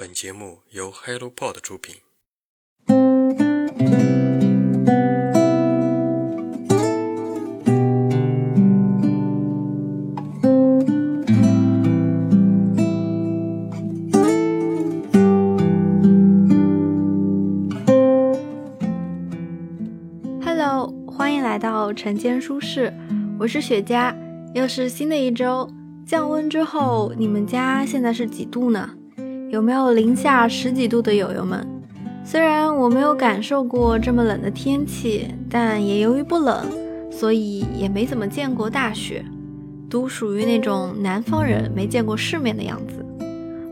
本节目由 HelloPod 出品。Hello，欢迎来到晨间舒适，我是雪茄，又是新的一周。降温之后，你们家现在是几度呢？有没有零下十几度的友友们？虽然我没有感受过这么冷的天气，但也由于不冷，所以也没怎么见过大雪，都属于那种南方人没见过世面的样子。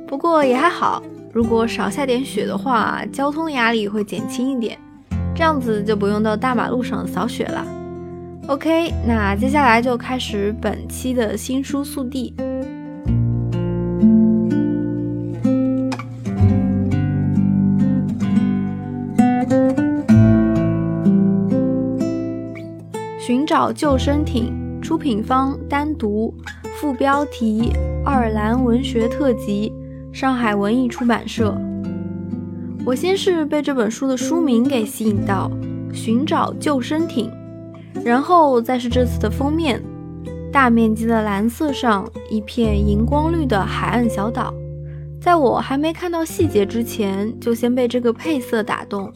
不过也还好，如果少下点雪的话，交通压力会减轻一点。这样子就不用到大马路上扫雪了。OK，那接下来就开始本期的新书速递。找救生艇，出品方单独，副标题：爱尔兰文学特辑，上海文艺出版社。我先是被这本书的书名给吸引到，《寻找救生艇》，然后再是这次的封面，大面积的蓝色上一片荧光绿的海岸小岛。在我还没看到细节之前，就先被这个配色打动。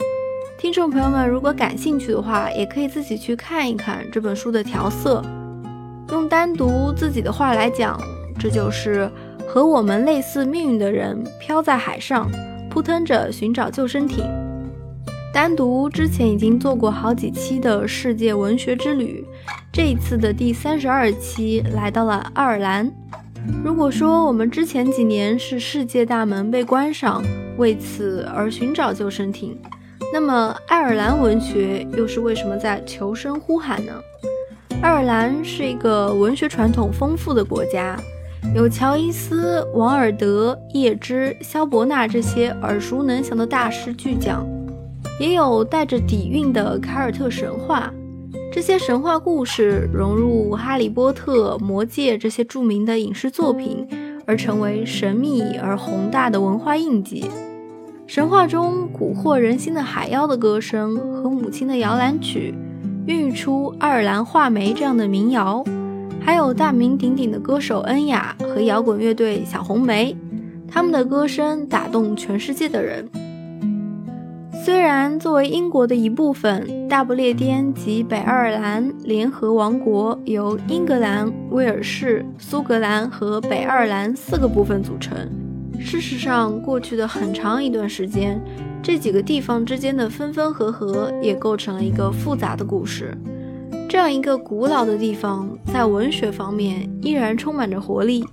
听众朋友们，如果感兴趣的话，也可以自己去看一看这本书的调色。用单独自己的话来讲，这就是和我们类似命运的人飘在海上。扑腾着寻找救生艇。单独之前已经做过好几期的世界文学之旅，这一次的第三十二期来到了爱尔兰。如果说我们之前几年是世界大门被关上，为此而寻找救生艇，那么爱尔兰文学又是为什么在求生呼喊呢？爱尔兰是一个文学传统丰富的国家。有乔伊斯、王尔德、叶芝、萧伯纳这些耳熟能详的大师巨匠，也有带着底蕴的凯尔特神话。这些神话故事融入《哈利波特》《魔戒》这些著名的影视作品，而成为神秘而宏大的文化印记。神话中蛊惑人心的海妖的歌声和母亲的摇篮曲，孕育出爱尔兰画眉这样的民谣。还有大名鼎鼎的歌手恩雅和摇滚乐队小红莓，他们的歌声打动全世界的人。虽然作为英国的一部分，大不列颠及北爱尔兰联合王国由英格兰、威尔士、苏格兰和北爱尔兰四个部分组成。事实上，过去的很长一段时间，这几个地方之间的分分合合也构成了一个复杂的故事。这样一个古老的地方，在文学方面依然充满着活力。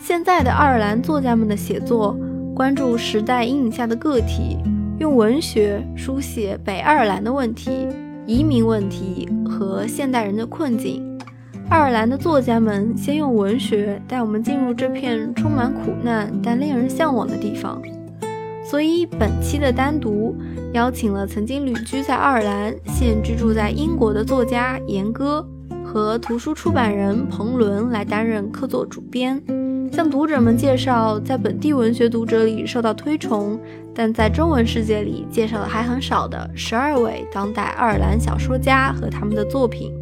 现在的爱尔兰作家们的写作，关注时代阴影下的个体，用文学书写北爱尔兰的问题、移民问题和现代人的困境。爱尔兰的作家们先用文学带我们进入这片充满苦难但令人向往的地方。所以本期的单独邀请了曾经旅居在爱尔兰、现居住在英国的作家严歌和图书出版人彭伦来担任客座主编，向读者们介绍在本地文学读者里受到推崇，但在中文世界里介绍的还很少的十二位当代爱尔兰小说家和他们的作品。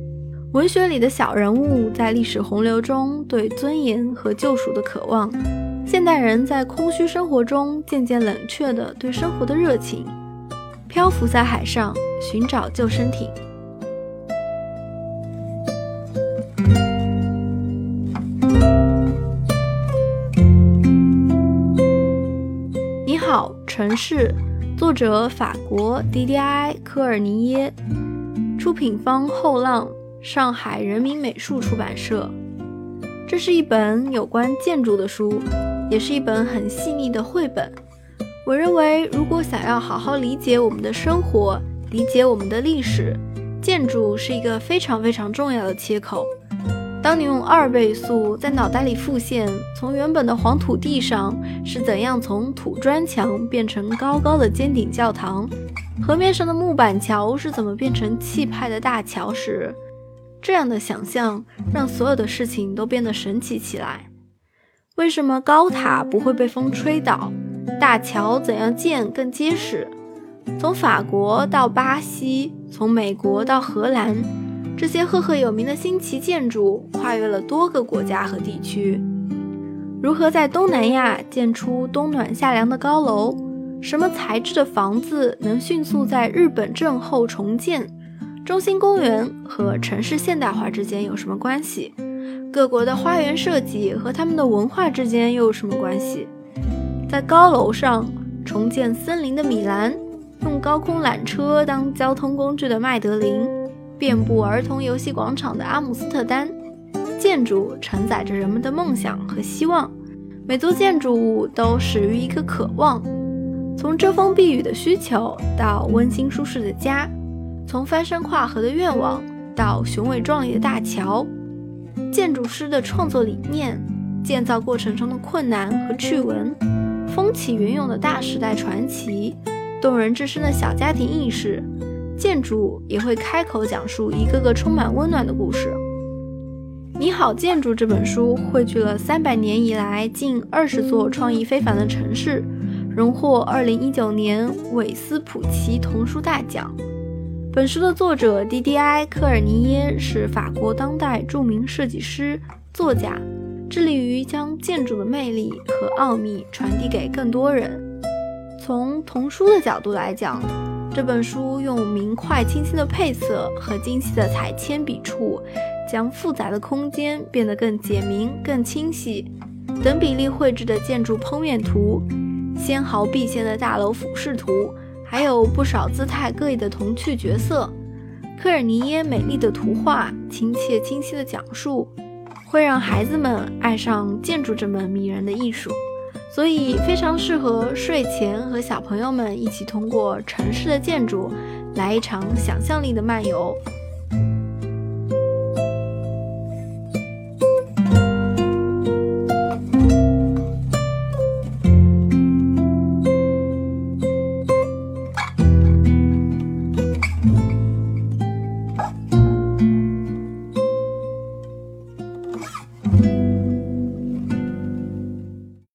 文学里的小人物在历史洪流中对尊严和救赎的渴望。现代人在空虚生活中渐渐冷却的对生活的热情，漂浮在海上寻找救生艇。你好，城市，作者法国 D.D.I. 科尔尼耶，出品方后浪，上海人民美术出版社。这是一本有关建筑的书。也是一本很细腻的绘本。我认为，如果想要好好理解我们的生活，理解我们的历史，建筑是一个非常非常重要的切口。当你用二倍速在脑袋里复现，从原本的黄土地上是怎样从土砖墙变成高高的尖顶教堂，河面上的木板桥是怎么变成气派的大桥时，这样的想象让所有的事情都变得神奇起来。为什么高塔不会被风吹倒？大桥怎样建更结实。从法国到巴西，从美国到荷兰，这些赫赫有名的新奇建筑跨越了多个国家和地区。如何在东南亚建出冬暖夏凉的高楼？什么材质的房子能迅速在日本震后重建？中心公园和城市现代化之间有什么关系？各国的花园设计和他们的文化之间又有什么关系？在高楼上重建森林的米兰，用高空缆车当交通工具的麦德林，遍布儿童游戏广场的阿姆斯特丹，建筑承载着人们的梦想和希望。每座建筑物都始于一个渴望，从遮风避雨的需求到温馨舒适的家。从翻山跨河的愿望到雄伟壮丽的大桥，建筑师的创作理念，建造过程中的困难和趣闻，风起云涌的大时代传奇，动人至深的小家庭意识，建筑也会开口讲述一个个充满温暖的故事。《你好，建筑》这本书汇聚了三百年以来近二十座创意非凡的城市，荣获二零一九年韦斯普奇童书大奖。本书的作者迪迪埃·科尔尼耶是法国当代著名设计师、作家，致力于将建筑的魅力和奥秘传递给更多人。从童书的角度来讲，这本书用明快清新的配色和精细的彩铅笔触，将复杂的空间变得更简明、更清晰。等比例绘制的建筑剖面图，纤毫毕现的大楼俯视图。还有不少姿态各异的童趣角色，科尔尼耶美丽的图画，亲切清晰的讲述，会让孩子们爱上建筑这门迷人的艺术，所以非常适合睡前和小朋友们一起通过城市的建筑来一场想象力的漫游。